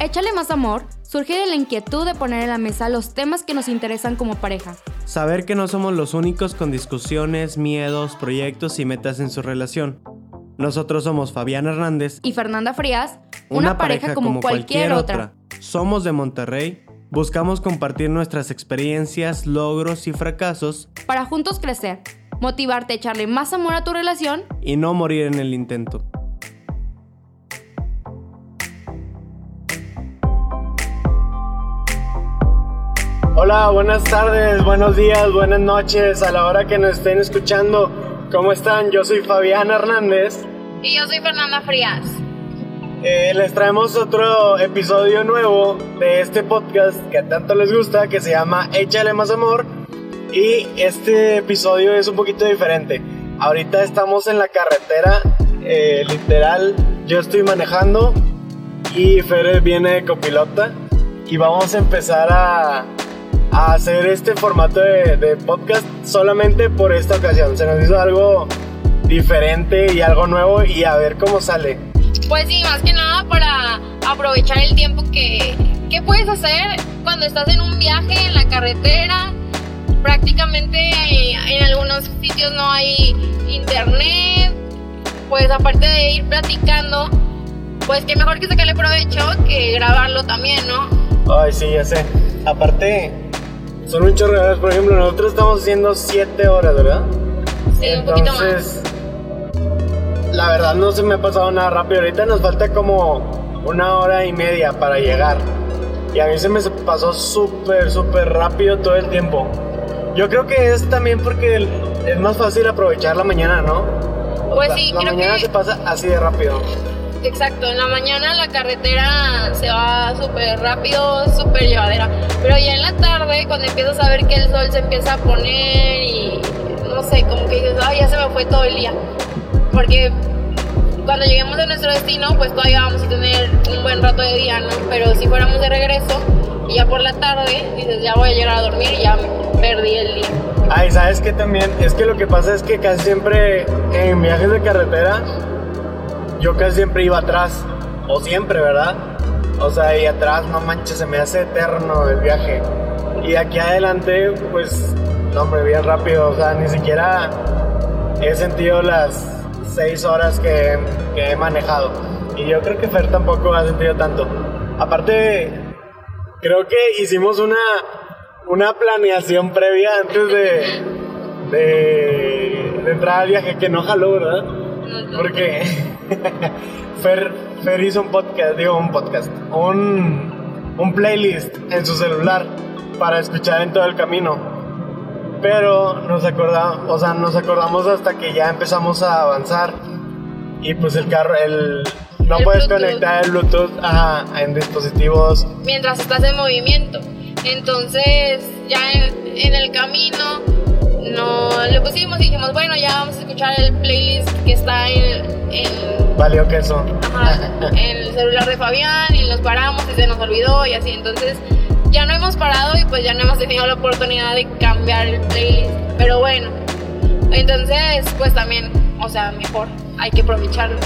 Échale más amor surge de la inquietud de poner en la mesa los temas que nos interesan como pareja. Saber que no somos los únicos con discusiones, miedos, proyectos y metas en su relación. Nosotros somos Fabián Hernández y Fernanda Frías, una, pareja, como, cualquier, otra. Somos de Monterrey, buscamos compartir nuestras experiencias, logros y fracasos para juntos crecer, motivarte a echarle más amor a tu relación y no morir en el intento. Hola, buenas tardes, buenos días, buenas noches a la hora que nos estén escuchando. ¿Cómo están? Yo soy Fabián Hernández. Y yo soy Fernanda Frías. Eh, les traemos otro episodio nuevo de este podcast que tanto les gusta, que se llama Échale más amor. Y este episodio es un poquito diferente. Ahorita estamos en la carretera, eh, literal, yo estoy manejando y Fer viene de copilota y vamos a empezar a a hacer este formato de, podcast solamente por esta ocasión. Se nos hizo algo diferente y algo nuevo y a ver cómo sale. Pues sí, más que nada para aprovechar el tiempo que, que puedes hacer cuando estás en un viaje en la carretera. Prácticamente en algunos sitios no hay internet. Pues aparte de ir platicando, pues qué mejor que sacarle provecho que grabarlo también, ¿no? Ay, sí, ya sé. Aparte, son un chorro de horas. Por ejemplo, nosotros estamos haciendo 7 horas, ¿verdad? Sí, Entonces, un poquito más. La verdad no se me ha pasado nada rápido. Ahorita nos falta como una hora y media para llegar. Y a mí se me pasó súper, súper rápido todo el tiempo. Yo creo que es también porque es más fácil aprovechar la mañana, ¿no? Pues sí, la, la mañana se pasa así de rápido. Exacto, en la mañana la carretera se va súper rápido, súper llevadera. Pero ya en la tarde, cuando empiezas a ver que el sol se empieza a poner y no sé, como que dices, ay, ya se me fue todo el día. Porque cuando lleguemos a nuestro destino, pues todavía vamos a tener un buen rato de día, ¿no? Pero si fuéramos de regreso y ya por la tarde, dices, ya voy a llegar a dormir y ya me perdí el día. Ay, ¿sabes qué también? Es que lo que pasa es que casi siempre en viajes de carretera yo casi siempre iba atrás, o siempre, ¿verdad? O sea, y atrás, no manches, se me hace eterno el viaje. Y aquí adelante, pues, no, hombre, bien rápido, o sea, ni siquiera he sentido las seis horas que, que he manejado. Y yo creo que Fer tampoco ha sentido tanto. Aparte, creo que hicimos una, una planeación previa antes de, de, de entrar al viaje que no jaló, ¿verdad? Porque Fer, Fer, hizo un podcast, digo un podcast, un, un playlist en su celular para escuchar en todo el camino. Pero nos acordamos, o sea, nos acordamos hasta que ya empezamos a avanzar y pues el carro, el no puedes conectar el Bluetooth en dispositivos mientras estás en movimiento. Entonces, ya en el camino no le pusimos y dijimos, bueno, ya vamos a escuchar el playlist que está en... en Valió queso. en el celular de Fabián y nos paramos y se nos olvidó y así. Entonces ya no hemos parado y pues ya no hemos tenido la oportunidad de cambiar el playlist. Pero bueno, entonces pues también, o sea, mejor, hay que aprovecharlo.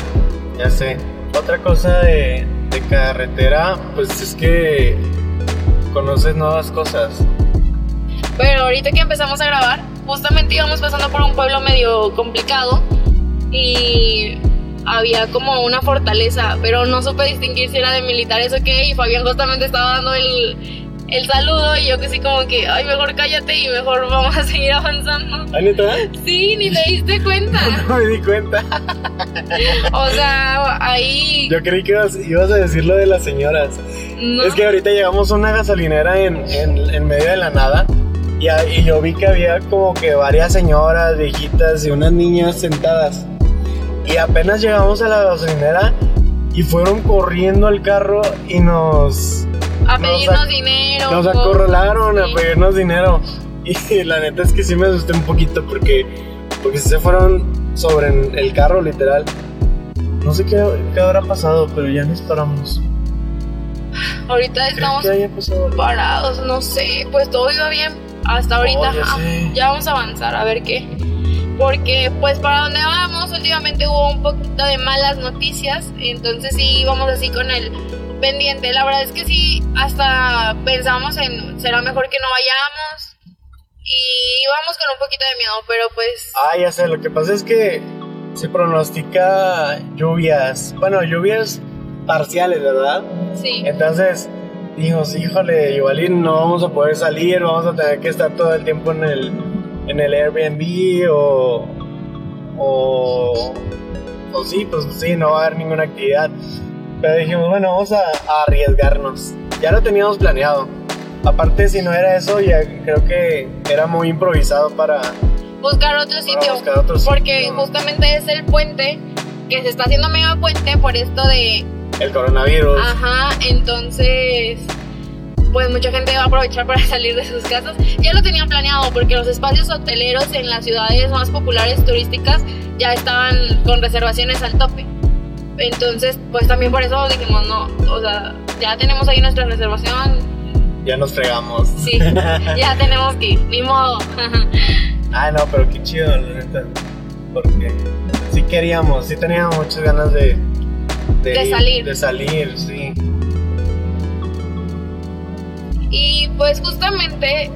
Ya sé. Otra cosa de, de carretera, pues es que conoces nuevas cosas. Pero ahorita que empezamos a grabar, justamente íbamos pasando por un pueblo medio complicado y había como una fortaleza, pero no supe distinguir si era de militares o qué, y Fabián justamente estaba dando el, el saludo y yo que sí como que, ay, mejor cállate y mejor vamos a seguir avanzando. ¿Ah, neta? Sí, ni te diste cuenta. no me di cuenta. o sea, ahí... Yo creí que ibas, a decir lo de las señoras. Es que ahorita llegamos a una gasolinera en, en, en medio de la nada y, yo vi que había como que varias señoras, viejitas y unas niñas sentadas. Y apenas llegamos a la gasolinera y fueron corriendo al carro y nos... A pedirnos dinero. Nos acorralaron a pedirnos dinero. Y la neta es que sí me asusté un poquito porque, porque se fueron sobre el carro literal. No sé qué, qué habrá pasado, pero ya nos paramos. Ahorita estamos parados, no sé, pues todo iba bien hasta ahorita ya, vamos a avanzar a ver qué. Porque pues para donde vamos últimamente hubo un poquito de malas noticias, entonces sí vamos así con el pendiente. La verdad es que sí, hasta pensamos en será mejor que no vayamos. Y íbamos con un poquito de miedo, pero pues. Ah, ya sé, lo que pasa es que se pronostica lluvias. Bueno, lluvias parciales, ¿verdad? Sí. Entonces dijimos, híjole, igual no vamos a poder salir, vamos a tener que estar todo el tiempo en el, en el Airbnb o, o, o sí, pues sí, no va a haber ninguna actividad. Pero dijimos, bueno, vamos a, a arriesgarnos. Ya lo teníamos planeado. Aparte, si no era eso, ya creo que era muy improvisado para, Buscar otro sitio. buscar otro porque sitio. justamente es el puente que se está haciendo mega puente por esto de. El coronavirus. Ajá, entonces. Pues mucha gente va a aprovechar para salir de sus casas. Ya lo tenían planeado porque los espacios hoteleros en las ciudades más populares turísticas ya estaban con reservaciones al tope. Entonces, pues también por eso dijimos, no, o sea, ya tenemos ahí nuestra reservación. Ya nos fregamos. Sí, ya tenemos que ir, ni modo. Ah, no, pero qué chido, la neta. Porque sí queríamos, sí teníamos muchas ganas de... De ir, salir. De salir, sí. Y pues justamente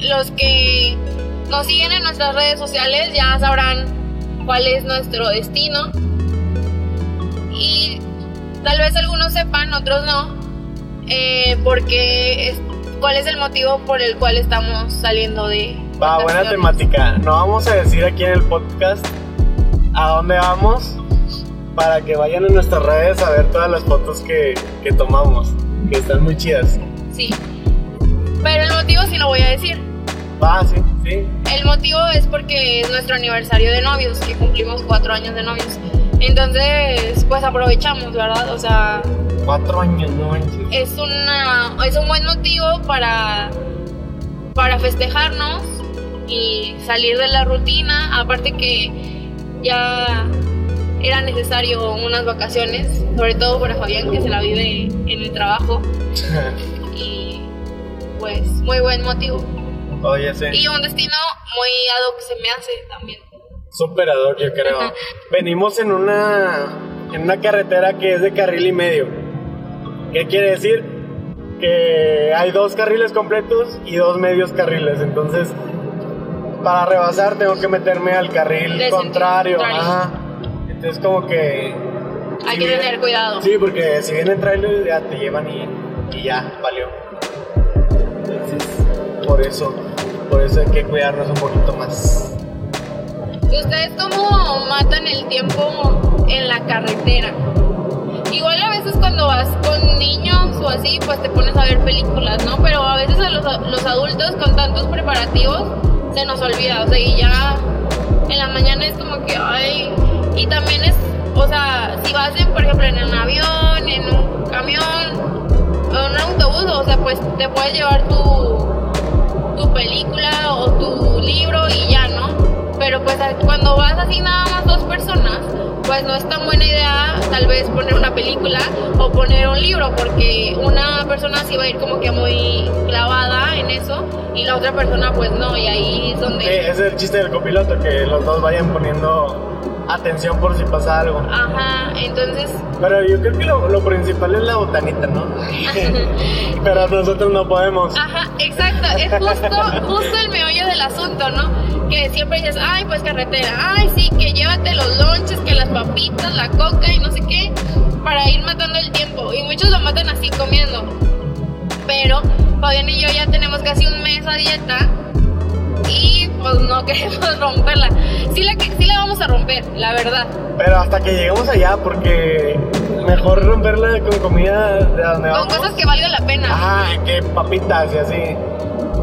los que nos siguen en nuestras redes sociales ya sabrán cuál es nuestro destino. Y tal vez algunos sepan, otros no, eh, porque es, cuál es el motivo por el cual estamos saliendo de... Va, buena temática. No vamos a decir aquí en el podcast a dónde vamos para que vayan a nuestras redes a ver todas las fotos que, que tomamos, que están muy chidas. Sí. Pero el motivo sí lo voy a decir. Va, sí, sí. El motivo es porque es nuestro aniversario de novios, que cumplimos cuatro años de novios. Entonces, pues aprovechamos, ¿verdad? O sea, Cuatro años, no manches. es una es un buen motivo para para festejarnos y salir de la rutina aparte que ya era necesario unas vacaciones sobre todo para Fabián que se la vive en el trabajo y pues muy buen motivo Oye, sí. y un destino muy ad hoc se me hace también Super ad hoc, yo creo. Ajá. Venimos en una, en una carretera que es de carril y medio. ¿Qué quiere decir? Que hay dos carriles completos y dos medios carriles. Entonces, para rebasar tengo que meterme al carril contrario. Ajá. Entonces, como que... hay si que viene- tener cuidado Sí, porque si vienen trailers ya te llevan y, y ya, valió. Entonces, por eso, por eso hay que cuidarnos un poquito más. ¿Ustedes cómo matan el tiempo en la carretera? Igual a veces cuando vas con niños o así, pues te pones a ver películas, ¿no? Pero a veces a los, los adultos con tantos preparativos se nos olvida, o sea, y ya en la mañana es como que, ay, y también es, o sea, si vas, en, por ejemplo, en un avión, en un camión, en un autobús, o sea, pues te puedes llevar tu, tu película o tu libro y ya, ¿no? Pero pues cuando vas así nada más dos personas, pues no es tan buena idea tal vez poner una película o poner un libro, porque una persona sí va a ir como que muy clavada en eso y la otra persona pues no, y ahí es Sí, donde... ese es el chiste del copiloto, que los dos vayan poniendo atención por si pasa algo. Ajá, entonces Pero yo creo que lo, lo principal es la botanita, ¿no? Pero nosotros no podemos. Ajá, exacto, es justo, justo el meollo del asunto, ¿no? Que siempre dices, ay, pues carretera, ay, sí, que llévate los lonches, que las papitas, la coca y no sé qué, para ir matando el tiempo. Y muchos lo matan así comiendo. Pero Fabián y yo ya tenemos casi un mes a dieta y pues no queremos romperla. Sí la, sí la vamos a romper, la verdad. Pero hasta que lleguemos allá, porque mejor romperla con comida de donde Con vamos. cosas que valgan la pena. Ajá, que papitas y así.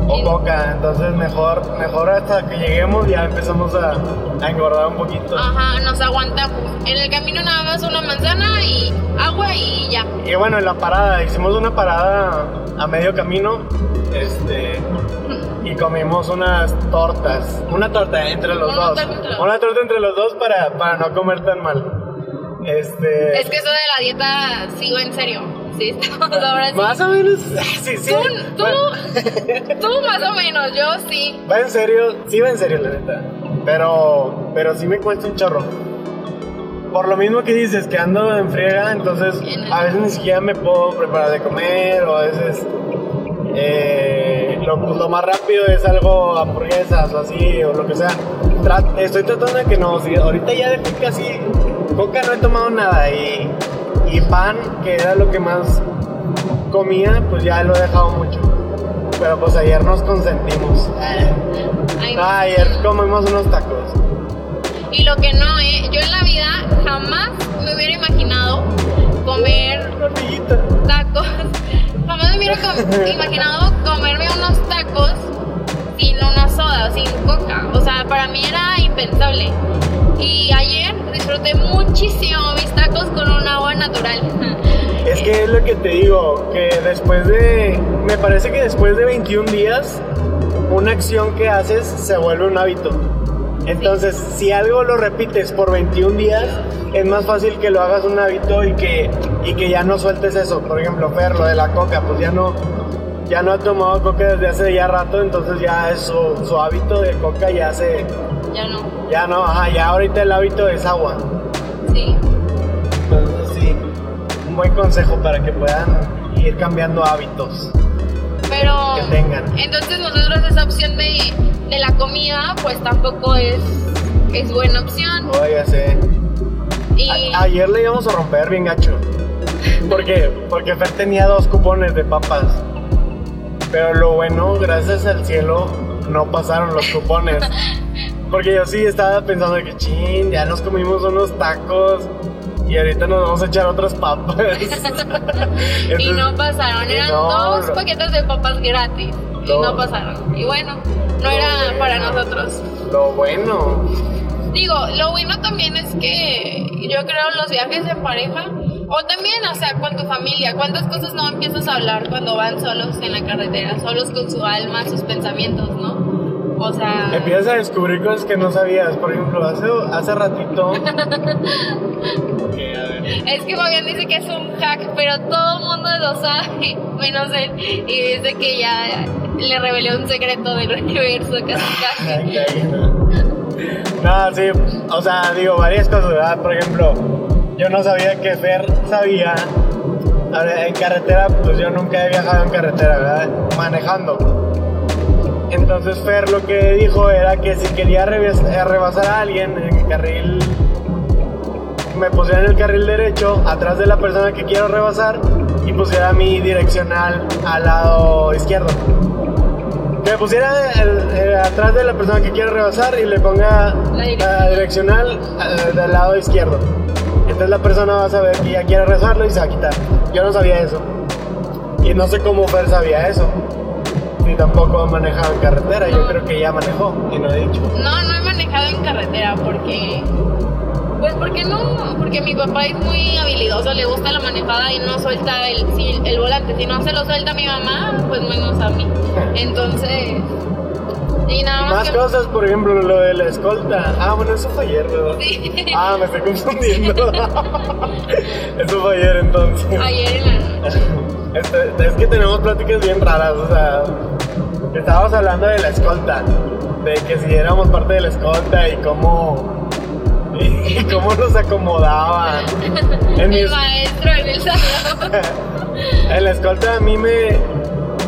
O Sí. coca. Entonces mejor, mejor hasta que lleguemos ya empezamos a, a engordar un poquito. Ajá, nos aguantamos. En el camino nada más una manzana y agua y ya. Y bueno, en la parada, hicimos una parada a medio camino. Este. Y comimos unas tortas. Una torta entre los Una dos. torta entre los Una torta entre los dos para, para no comer tan mal. Este. Es que eso de la dieta sigo en serio. Sí, estamos ahora sí. Más o menos. Sí, sí. Tú, tú más o menos, yo sí. Va en serio, sí va en serio, la neta. Pero, pero sí me cuesta un chorro. por lo mismo que dices, que ando en friega, entonces a veces ni siquiera me puedo preparar de comer o a veces eh, lo, pues, lo más rápido es algo hamburguesas o así o lo que sea. Estoy tratando de que no, ahorita ya dejé casi coca no he tomado nada y, y pan, que era lo que más comía, pues ya lo he dejado mucho. Pero pues ayer nos consentimos. Ay, Ah, ayer comimos unos tacos. Y lo que no, ¿eh? yo en la vida jamás me hubiera imaginado comer tacos. Jamás me hubiera com- imaginado comerme unos tacos sin una soda, sin coca. O sea, para mí era impensable. Y ayer disfruté muchísimo mis tacos con un agua natural. Es que es lo que te digo, que después de, me parece que después de 21 días, una acción que haces se vuelve un hábito. Entonces, si algo lo repites por 21 días, es más fácil que lo hagas un hábito y que, y que ya no sueltes eso. Por ejemplo, Fer, lo de la coca, pues ya no, ya no ha tomado coca desde hace ya rato, entonces ya es su, su hábito de coca ya se, ya no. ya no, ajá, ya ahorita el hábito es agua. Sí. Entonces sí, un buen consejo para que puedan ir cambiando hábitos. Pero Que tengan. entonces nosotros esa opción de, de la comida pues tampoco es, es buena opción. Oye, sé. Y A- ayer le íbamos a romper bien gacho. ¿Por qué? Porque Fer tenía dos cupones de papas. Pero lo bueno, gracias al cielo, no pasaron los cupones. Porque yo sí estaba pensando que chin, ya nos comimos unos tacos y ahorita nos vamos a echar otras papas. y no pasaron, eran no, dos paquetes de papas gratis y No. no pasaron. Y bueno, no era bueno. para nosotros. Lo bueno. Digo, lo bueno también es que yo creo los viajes en pareja o también, o sea, con tu familia, cuántas cosas no empiezas a hablar cuando van solos en la carretera, solos con su alma, sus pensamientos, ¿no? O sea, Empiezas a descubrir cosas que no sabías. Por ejemplo, hace, hace ratito. a ver. es que Fabián dice que es un hack, pero todo el mundo lo sabe, menos él, y dice que ya le reveló un secreto del universo casi casi. No. No, sí, o sea, digo varias cosas, ¿verdad? Por ejemplo, yo no sabía que Fer sabía. En carretera, pues yo nunca he viajado en carretera, ¿verdad? Manejando. Entonces Fer lo que dijo era que si quería eh, rebasar a alguien en el carril, me pusiera en el carril derecho, atrás de la persona que quiero rebasar, y pusiera mi direccional al lado izquierdo. Que me pusiera el- el atrás de la persona que quiero rebasar y le ponga La direccional. la direccional eh, del lado izquierdo. Entonces la persona va a saber que ya quiere rebasarlo y se va a quitar. Yo no sabía eso. Y no sé cómo Fer sabía eso. Ni tampoco ha manejado en carretera. Yo creo que ya manejó y no he dicho. No, no he manejado en carretera porque. Pues porque no, porque mi papá es muy habilidoso, le gusta la manejada y no suelta el, el volante. Si no se lo suelta a mi mamá, pues menos a mí. Entonces. Y nada más, Más que. cosas, por ejemplo, lo de la escolta. Ah, bueno, eso fue ayer, ¿verdad? Sí. Ah, me estoy confundiendo. eso fue ayer entonces. Ayer en la noche. Este, es que tenemos pláticas bien raras, o sea, estábamos hablando de la escolta, de que si éramos parte de la escolta y cómo, y cómo nos acomodaban. En, mi- El maestro en el salón. en la escolta a mí me,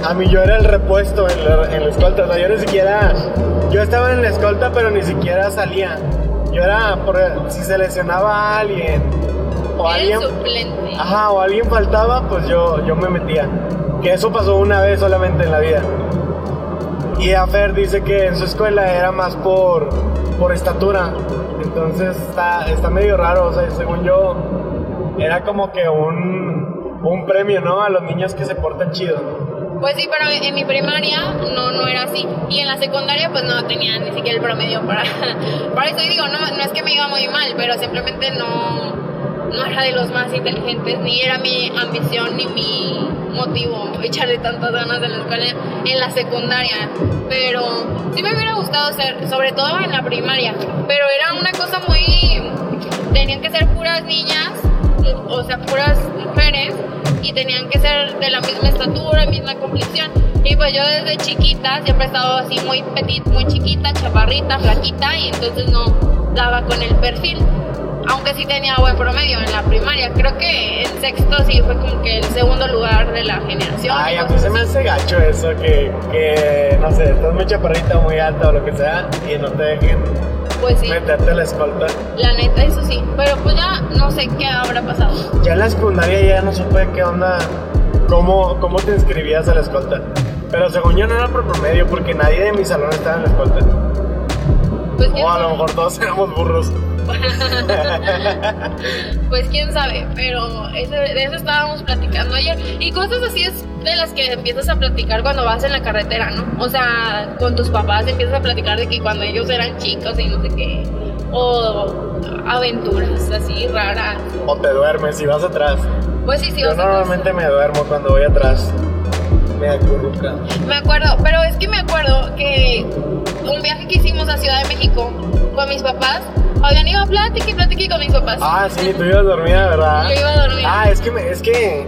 a mí yo era el repuesto en la, en la escolta, o sea, yo ni siquiera, yo estaba en la escolta pero ni siquiera salía. Yo era, por, si se lesionaba a alguien o alguien... suplente. Ajá, o alguien faltaba, pues yo, yo me metía. Que eso pasó una vez solamente en la vida. Y Afer dice que en su escuela era más por, por estatura. Entonces está, está medio raro. O sea, según yo, era como que un, un premio, ¿no? A los niños que se portan chido. Pues sí, pero en mi primaria no, no era así. Y en la secundaria pues no tenía ni siquiera el promedio para... Para eso y digo, no, no es que me iba muy mal, pero simplemente no, no era de los más inteligentes, ni era mi ambición ni mi motivo echarle tantas ganas en la escuela en la secundaria. Pero sí me hubiera gustado ser, sobre todo en la primaria. Pero era una cosa muy... Tenían que ser puras niñas, o sea, puras mujeres y tenían que ser de la misma estatura, misma complexión. Y pues yo desde chiquita siempre he estado así muy petit, muy chiquita, chaparrita, flaquita y entonces no daba con el perfil. aunque sí tenía buen promedio en la primaria. Creo que en sexto sí fue como que el segundo lugar de la generación. Ay, a mí se me hace gacho eso, que, que no sé, estás muy chaparrita, muy alta o lo que sea, y no te dejen Pues sí, meterte a la escolta. la neta, eso sí. Pero pues ya no sé qué habrá pasado. Ya en la secundaria ya no supe qué onda, cómo, cómo te inscribías a la escolta. Pero según yo no era por promedio, porque nadie de mi salón estaba en la escolta. Pues O a lo mejor todos éramos burros. Pues quién sabe, pero de eso estábamos platicando ayer. Y cosas así es de las que empiezas a platicar cuando vas en la carretera, ¿no? O sea, con tus papás empiezas a platicar de que cuando ellos eran chicos y no sé qué. O aventuras así raras. O te duermes y vas atrás. Pues sí, sí, Yo normalmente me duermo cuando voy atrás. Me acurruca. Me acuerdo, pero es que me acuerdo que un viaje que hicimos a Ciudad de México con mis papás, habían ido a platicar y platicar con mis papás. Ah, sí, tú ibas dormida, ¿verdad? Yo iba a dormir. Ah, es que, me- es que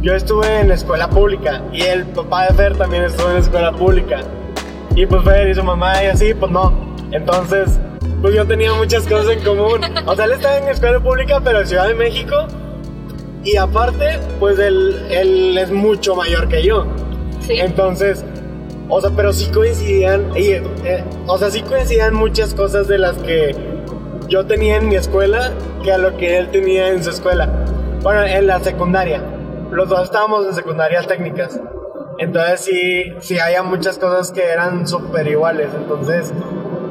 yo estuve en la escuela pública y el papá de Fer también estuvo en la escuela pública. Y pues Fer y su mamá y así, pues no. Entonces, pues yo tenía muchas cosas en común. O sea, él estaba en la escuela pública, pero en Ciudad de México. Y aparte, pues él, él es mucho mayor que yo. sí. Entonces, o sea, pero sí coincidían, y, eh, o sea, sí coincidían muchas cosas de las que yo tenía en mi escuela que a lo que él tenía en su escuela. Bueno, en la secundaria. Los dos estábamos en secundarias técnicas. Entonces sí, sí había muchas cosas que eran súper iguales. Entonces,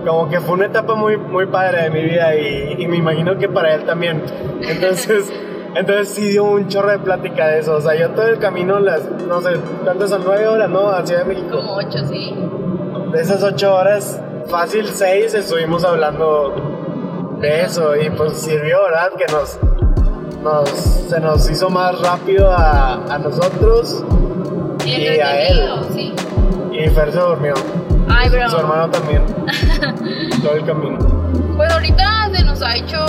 como que fue una etapa muy, muy padre de mi vida y, y me imagino que para él también. Entonces, entonces sí dio un chorro de plática de eso. O sea, yo todo el camino, las, no sé, ¿cuántas son? Nueve horas, ¿no? A Ciudad de México. Como ocho, sí. De esas ocho horas, fácil seis, estuvimos hablando de eso y pues sirvió, ¿verdad? Que nos, nos se nos hizo más rápido a, a nosotros Y Y a él. sí. y Fer se durmió. Ay, pero. Su hermano también. Todo el camino. Pues ahorita se nos ha hecho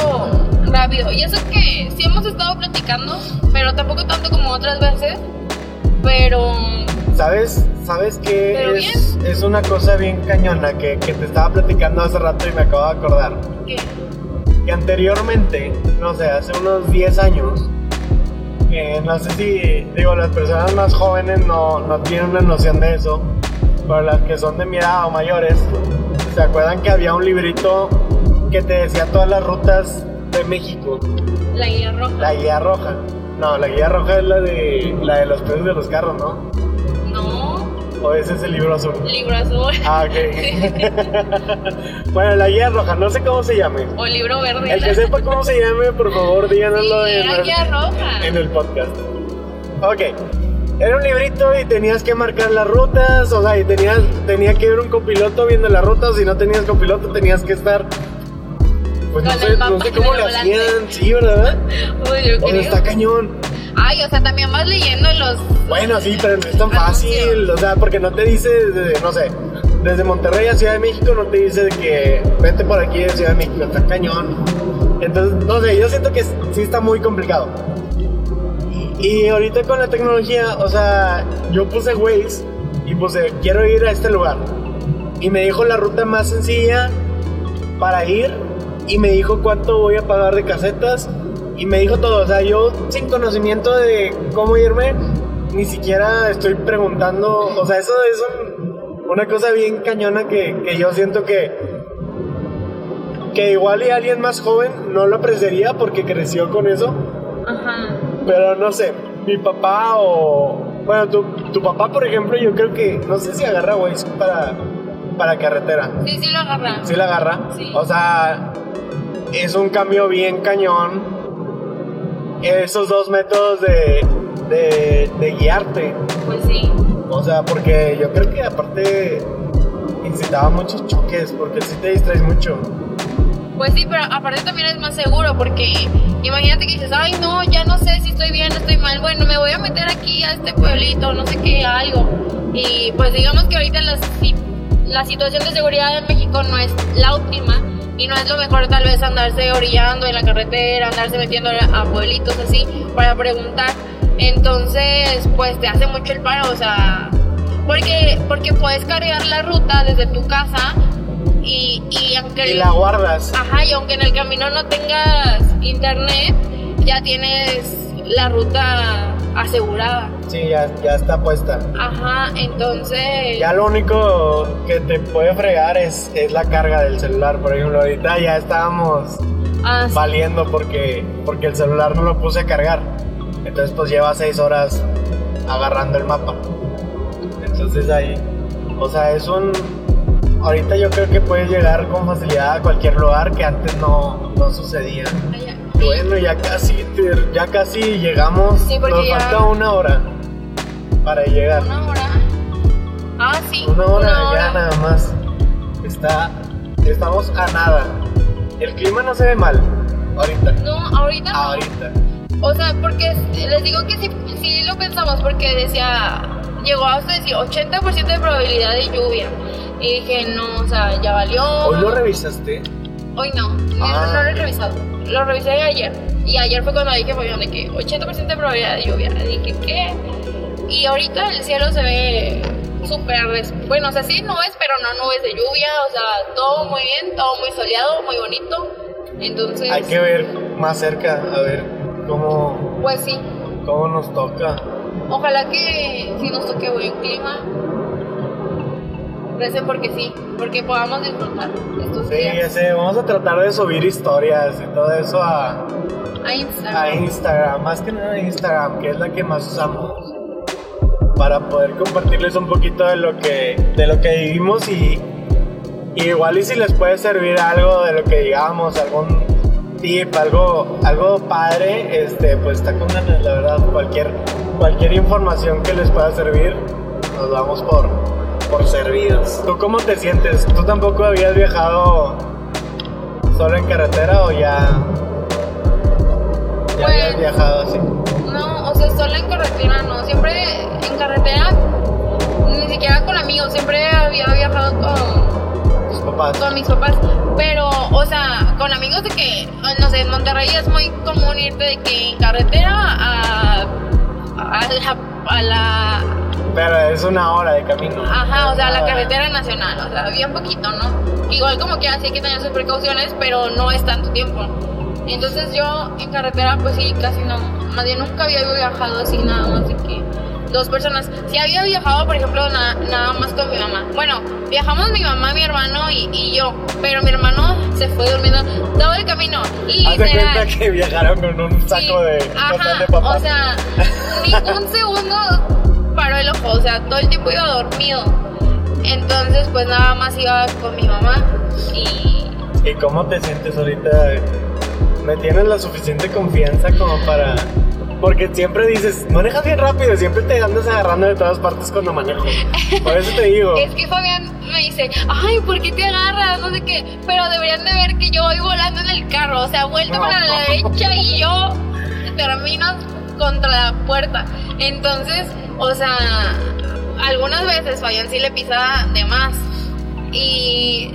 rápido. Y eso que sí hemos estado platicando, pero tampoco tanto como otras veces. Pero. ¿Sabes? ¿Sabes qué es, es una cosa bien cañona que, que te estaba platicando hace rato y me acabo de acordar? ¿Qué? Que anteriormente, no sé, hace unos 10 años, eh, no sé si, digo, las personas más jóvenes no, no tienen una noción de eso, pero las que son de mi edad o mayores, ¿se acuerdan que había un librito que te decía todas las rutas de México? La guía roja. La guía roja. No, la guía roja es la de, la de los precios de los carros, ¿no? O ese es el libro azul. Libro azul. Ah, ok. bueno, la guía roja, no sé cómo se llame. O libro verde. El que sepa cómo se llame, por favor, díganoslo Sí, en, el, guía roja. en el podcast. Ok. Era un librito y tenías que marcar las rutas, o sea, y tenías, tenía que ir un copiloto viendo las rutas, si no tenías copiloto tenías que estar... Pues no sé, no cómo le hacían, sí, ¿verdad? Uy, yo O sea, está cañón. Ay, o sea, también vas leyendo los. Bueno, sí, pero no es tan fácil, o sea, porque no te dice, desde, no sé, desde Monterrey a Ciudad de México no te dice que vete por aquí de Ciudad de México, está cañón. Entonces, no sé, yo siento que sí está muy complicado. Y ahorita con la tecnología, o sea, yo puse Waze y puse, quiero ir a este lugar. Y me dijo la ruta más sencilla para ir y me dijo cuánto voy a pagar de casetas y me dijo todo, o sea, yo sin conocimiento de cómo irme, ni siquiera estoy preguntando, o sea, eso es un- una cosa bien cañona que, que yo siento que que igual y alguien más joven no lo apreciaría porque creció con eso, Ajá. pero no sé, mi papá o bueno, tu, tu papá por ejemplo, yo creo que no sé si agarra Waze para para carretera. Sí, sí lo agarra. ¿Sí la agarra? Sí. O sea, es un cambio bien cañón. Esos dos métodos de, de, de guiarte. Pues sí. O sea, porque yo creo que aparte incitaba muchos choques, porque si te distraes mucho. Pues sí, pero aparte también es más seguro porque imagínate que dices, ay no, ya no sé si estoy bien o estoy mal, bueno, me voy a meter aquí a este pueblito, no sé qué, algo. Y pues digamos que ahorita la, la situación de seguridad en México no es la óptima y no es lo mejor tal vez andarse orillando en la carretera, andarse metiendo a pueblitos así para preguntar. Entonces, pues te hace mucho el paro, o sea, porque, porque puedes cargar la ruta desde tu casa Y, y aunque... Y la guardas. Ajá, y aunque en el camino no tengas internet, ya tienes la ruta asegurada. Sí, ya, ya está puesta. Ajá, entonces... Ya lo único que te puede fregar es, es la carga del celular. Por ejemplo, ahorita ya estábamos Ah, sí. valiendo porque, porque el celular no lo puse a cargar. Entonces pues lleva seis horas agarrando el mapa. Entonces ahí, o sea, es un... Ahorita yo creo que puedes llegar con facilidad a cualquier lugar que antes no, no sucedía. Allá. Bueno, ya casi, ya casi llegamos. Sí, porque Nos ya- falta una hora para llegar. Una hora. Ah, sí. Una hora ya hora. nada más. Está, estamos a nada. El clima no se ve mal. Ahorita. No, ahorita no. Ahorita. O sea, porque les digo que sí, sí lo pensamos porque decía, llegó hasta decir 80% de probabilidad de lluvia. Y dije, no, o sea, ya valió. ¿Hoy lo revisaste? Hoy no, no, Ah. no lo he revisado. Lo revisé ayer. Y ayer fue cuando dije, pues, de que 80% de probabilidad de lluvia. Dije, ¿qué? Y ahorita el cielo se ve súper, bueno, o sea, sí nubes, pero no nubes de lluvia. O sea, todo muy bien, todo muy soleado, muy bonito. Entonces, Hay que ver más cerca, a ver cómo, pues sí. cómo nos toca. Ojalá que sí nos toque buen clima. Recen porque sí, porque podamos disfrutar estos Sí, días. ese, vamos a tratar de subir historias y todo eso a, A Instagram. a Instagram, más que nada a Instagram, que es la que más usamos. Para poder compartirles un poquito de lo que, de lo que vivimos y, y igual y si les puede servir algo de lo que digamos, algún tip, algo, algo padre, este, pues está con ganas, la verdad, cualquier, cualquier información que les pueda servir, nos damos por, por servidos. ¿Tú cómo te sientes? ¿Tú tampoco habías viajado solo en carretera o ya, ya habías Pues- viajado así? No, o sea, solo en carretera no. Siempre en carretera, ni siquiera con amigos. Siempre había viajado con, Tus papás. con mis papás. Pero, o sea, con amigos de que, no sé, en Monterrey es muy común irte de que en carretera a, a la. A la Pero es una hora de camino. Ajá, o sea, la carretera nacional, o sea, bien poquito, ¿no? Igual como que así hay que tener sus precauciones, pero no es tanto tiempo. Entonces yo en carretera pues sí, casi no, más bien nunca había viajado así nada más de que dos personas. Sí había viajado, por ejemplo, na- nada más con mi mamá. Bueno, viajamos mi mamá, mi hermano y, y yo, pero mi hermano se fue durmiendo todo el camino. Haz de cuenta que viajaron con un saco Sí, de ajá, de papás. O sea, ni un segundo paró el ojo, o sea, todo el tiempo iba dormido. Entonces, pues nada más iba con mi mamá y ¿Y cómo te sientes ahorita? ¿Me tienes la suficiente confianza como para...? Porque siempre dices, manejas bien rápido, siempre te andas agarrando de todas partes cuando manejo. Por eso te digo. es que Fabián me dice, ay, ¿por qué te agarras? No sé qué, pero deberían de ver que yo voy volando en el carro, o sea, vuelto para la derecha y yo termino contra la puerta. Entonces, o sea, algunas veces Fabián sí le pisa de más y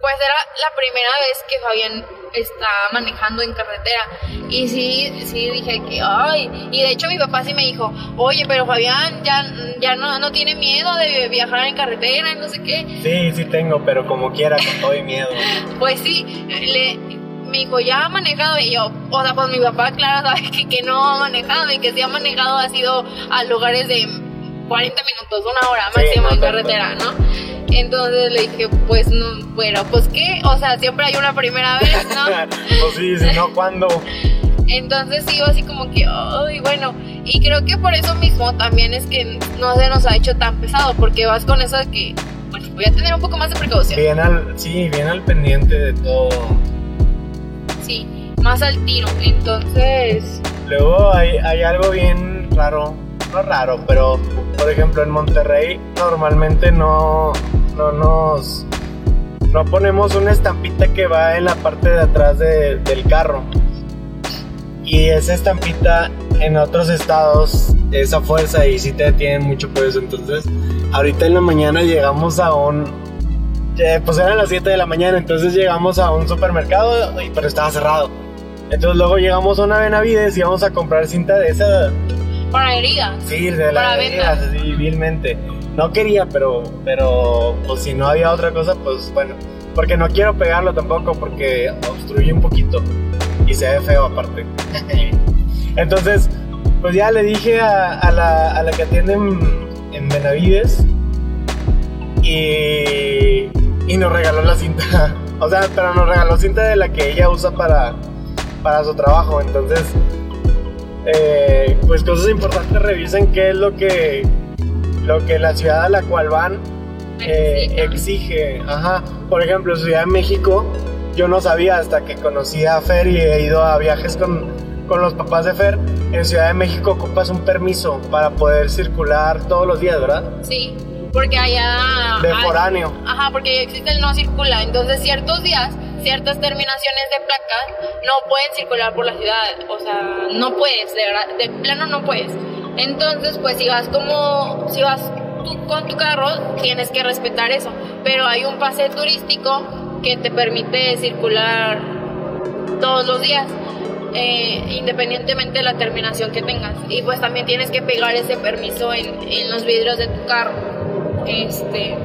pues era la primera vez que Fabián está manejando en carretera y sí, sí dije que, ay, y de hecho mi papá sí me dijo, oye, pero Fabián ya, ya no, no tiene miedo de viajar en carretera y no sé qué. Sí, sí tengo, pero como quiera, con todo y miedo. Pues sí, le, me dijo, ya ha manejado y yo, o sea, pues mi papá, claro, sabe que, que no ha manejado y que si ha manejado ha sido a lugares de 40 minutos, una hora Sí, máximo no en carretera, ¿no? Entonces le dije, pues no, bueno, pues qué, o sea, siempre hay una primera vez, ¿no? pues sí, si no, ¿cuándo? Entonces sí, así como que, ay, bueno, y creo que por eso mismo también es que no se nos ha hecho tan pesado, porque vas con eso de que, pues voy a tener un poco más de precaución, Bien al, sí, bien al pendiente de todo. Más al tiro, entonces, Luego hay, hay algo bien raro, no raro, pero por ejemplo en Monterrey normalmente no, no nos no ponemos una estampita que va en la parte de atrás de- del carro. Y esa estampita en otros estados es a fuerza y sí te detienen mucho por eso. Entonces, ahorita en la mañana llegamos a un. eh, Pues eran las 7 de la mañana, entonces llegamos a un supermercado, pero estaba cerrado. Entonces luego llegamos a una Benavides y íbamos a comprar cinta de esa, para heridas. sí, de Para la venta. así vilmente. no quería, pero, pero pues si no había otra cosa, pues bueno. Porque no quiero pegarlo tampoco porque obstruye un poquito y se ve feo aparte. Entonces, pues ya le dije a, la, a la, que atiende en, Benavides y, y nos regaló la cinta. O sea, pero nos regaló cinta de la que ella usa para, para su trabajo. Entonces, eh, pues cosas importantes, revisen qué es lo que, lo que la ciudad a la cual van eh, exige. Ajá. Por ejemplo, Ciudad de México, yo no sabía hasta que conocí a Fer y he ido a viajes con, con los papás de Fer. En Ciudad de México ocupas un permiso para poder circular todos los días, ¿verdad? Sí, porque allá... De foráneo. Ajá, porque existe el no circula. Entonces, ciertos días ciertas terminaciones de placas no pueden circular por la ciudad, o sea, no puedes, de, verdad, de plano no puedes. Entonces, pues si vas como, si vas con tu carro, tienes que respetar eso, pero hay un pase turístico que te permite circular todos los días. Eh, independientemente de la terminación que tengas y pues también tienes que pegar ese permiso en los vidrios de tu carro este,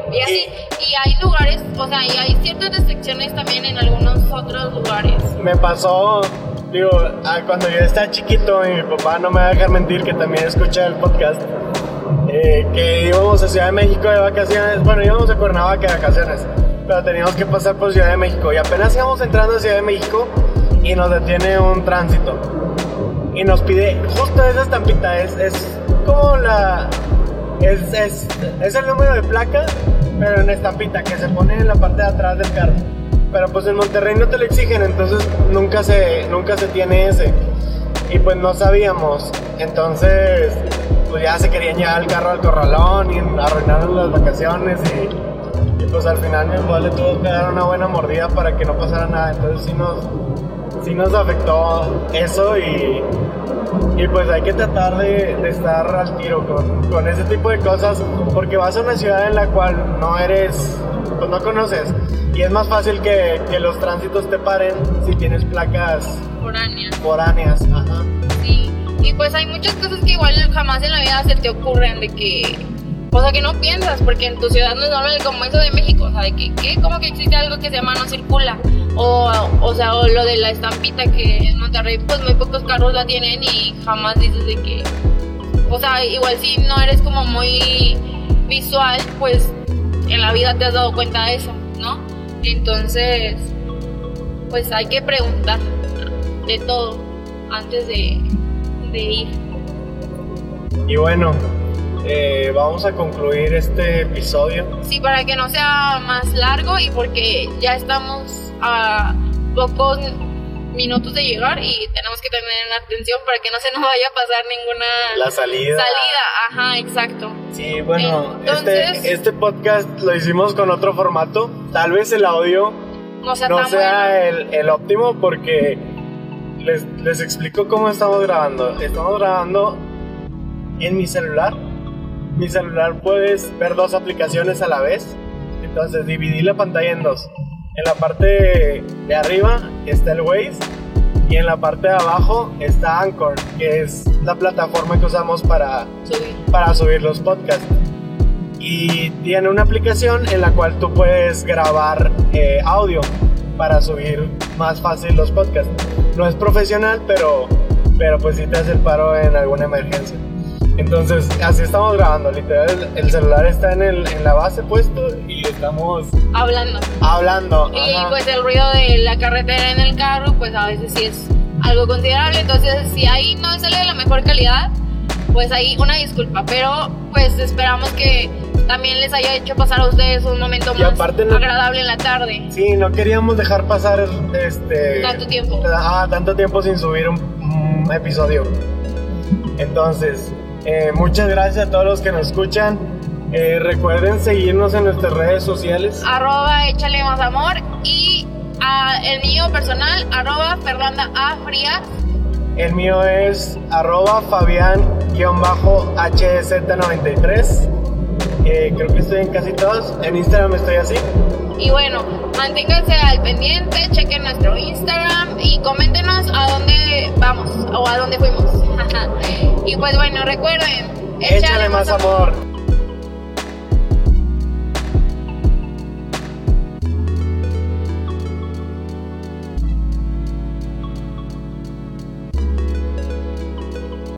y hay lugares, o sea, y hay ciertas restricciones también en algunos otros lugares. Me pasó, digo, cuando yo estaba chiquito y mi papá no me va a dejar mentir que también escucha el podcast, eh, que íbamos a Ciudad de México de vacaciones, bueno, íbamos a Cuernavaca de vacaciones, pero teníamos que pasar por Ciudad de México y apenas íbamos entrando a Ciudad de México y nos detiene un tránsito y nos pide justo esa estampita, es, es como la es, es, es, el número de placa, pero en estampita, que se pone en la parte de atrás del carro. Pero pues en Monterrey no te lo exigen, entonces nunca se, nunca se tiene ese. Y pues no sabíamos. Entonces, pues ya se querían llevar el carro al corralón y arruinaron las vacaciones y, pues al final mi le tuvo que dar una buena mordida para que no pasara nada. Entonces sí nos, sí nos afectó eso y y pues hay que tratar de, estar al tiro con, con, ese tipo de cosas porque vas a una ciudad en la cual no eres, pues no conoces. Y es más fácil que, que los tránsitos te paren si tienes placas foráneas. Foráneas, ajá. Sí, y pues hay muchas cosas que igual jamás en la vida se te ocurren de que o sea, que no piensas, porque en tu ciudad no es normal como eso de México, o sea, de que, ¿qué? ¿Cómo que existe algo que se llama no circula? O, o sea, o lo de la estampita que en Monterrey, pues muy pocos carros la tienen y jamás dices de que, o sea, igual si no eres como muy visual, pues en la vida te has dado cuenta de eso, ¿no? Entonces, pues hay que preguntar de todo antes de, de ir. Y bueno, eh, vamos a concluir este episodio. Sí, para que no sea más largo y porque ya estamos a pocos minutos de llegar y tenemos que tener atención para que no se nos vaya a pasar ninguna la salida. Salida, ajá, exacto. Sí, bueno, este, este podcast lo hicimos con otro formato. Tal vez el audio no sea, el, el, óptimo porque les, les explico cómo estamos grabando. Estamos grabando en mi celular mi celular puedes ver dos aplicaciones a la vez. Entonces dividí la pantalla en dos. En la parte de arriba está el Waze y en la parte de abajo está Anchor, que es la plataforma que usamos para subir, para subir los podcasts. Y tiene una aplicación en la cual tú puedes grabar eh, audio para subir más fácil los podcasts. No es profesional, pero, pero pues si te hace el paro en alguna emergencia. Entonces, así estamos grabando, literal, el, celular está en, el, en la base puesto y estamos... Hablando. Hablando. Y pues el ruido de la carretera en el carro, pues a veces sí es algo considerable. Entonces, si ahí no sale de la mejor calidad, pues ahí una disculpa. Pero pues esperamos que también les haya hecho pasar a ustedes un momento más agradable en la tarde. Sí, no queríamos dejar pasar este... Tanto tiempo. Ajá, tanto tiempo sin subir un episodio. Entonces, eh, muchas gracias a todos los que nos escuchan. Eh, recuerden seguirnos en nuestras redes sociales. Arroba échale más amor y el mío personal, arroba Fernanda A. Frías. El mío es arroba Fabián-HZ93. Eh, creo que estoy en casi todos. En Instagram estoy así. Y bueno, manténganse al pendiente, chequen nuestro Instagram y coméntenos a dónde vamos o a dónde fuimos. y pues bueno, recuerden, échale, más amor.